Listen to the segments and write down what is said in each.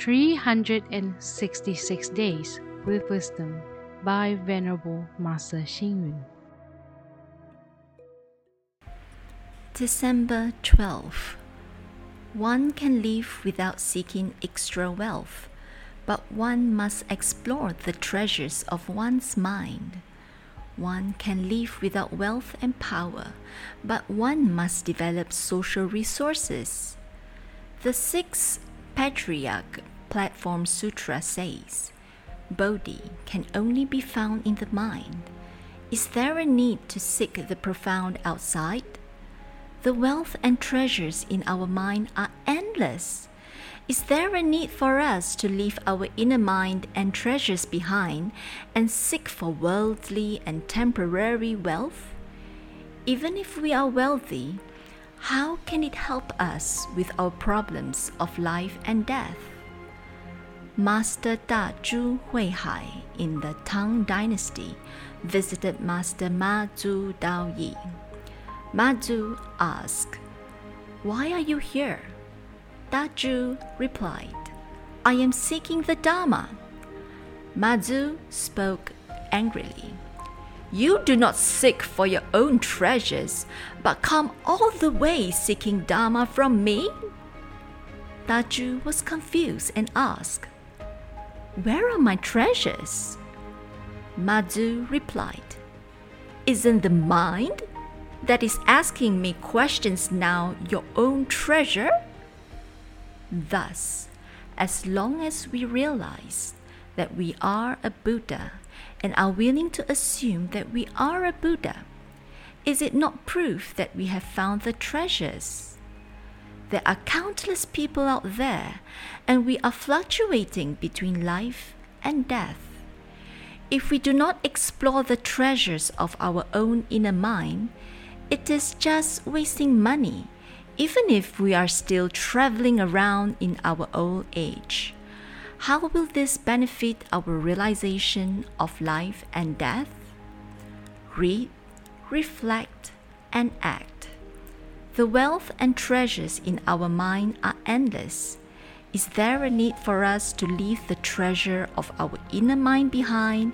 366 Days with Wisdom by Venerable Master Hsing Yun. December 12. One can live without seeking extra wealth, but one must explore the treasures of one's mind. One can live without wealth and power, but one must develop social resources. The sixth patriarch Platform Sutra says Bodhi can only be found in the mind. Is there a need to seek the profound outside? The wealth and treasures in our mind are endless. Is there a need for us to leave our inner mind and treasures behind and seek for worldly and temporary wealth? Even if we are wealthy, how can it help us with our problems of life and death? Master Da Zhu Huihai in the Tang Dynasty visited Master Ma Zhu Dao Yi. Mazu asked, Why are you here? Da Zhu replied, I am seeking the Dharma. Mazu spoke angrily. You do not seek for your own treasures, but come all the way seeking Dharma from me? Da Zhu was confused and asked, Where are my treasures? Mazu replied, Isn't the mind that is asking me questions now your own treasure? Thus, as long as we realize that we are a Buddha and are willing to assume that we are a Buddha, is it not proof that we have found the treasures? There are countless people out there, and we are fluctuating between life and death. If we do not explore the treasures of our own inner mind, it is just wasting money even if we are still traveling around in our old age. How will this benefit our realization of life and death? Read, reflect, and act. The wealth and treasures in our mind are endless. Is there a need for us to leave the treasure of our inner mind behind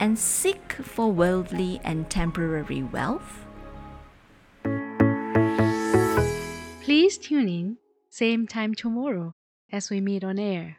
and seek for worldly and temporary wealth? Please tune in, same time tomorrow as we meet on air.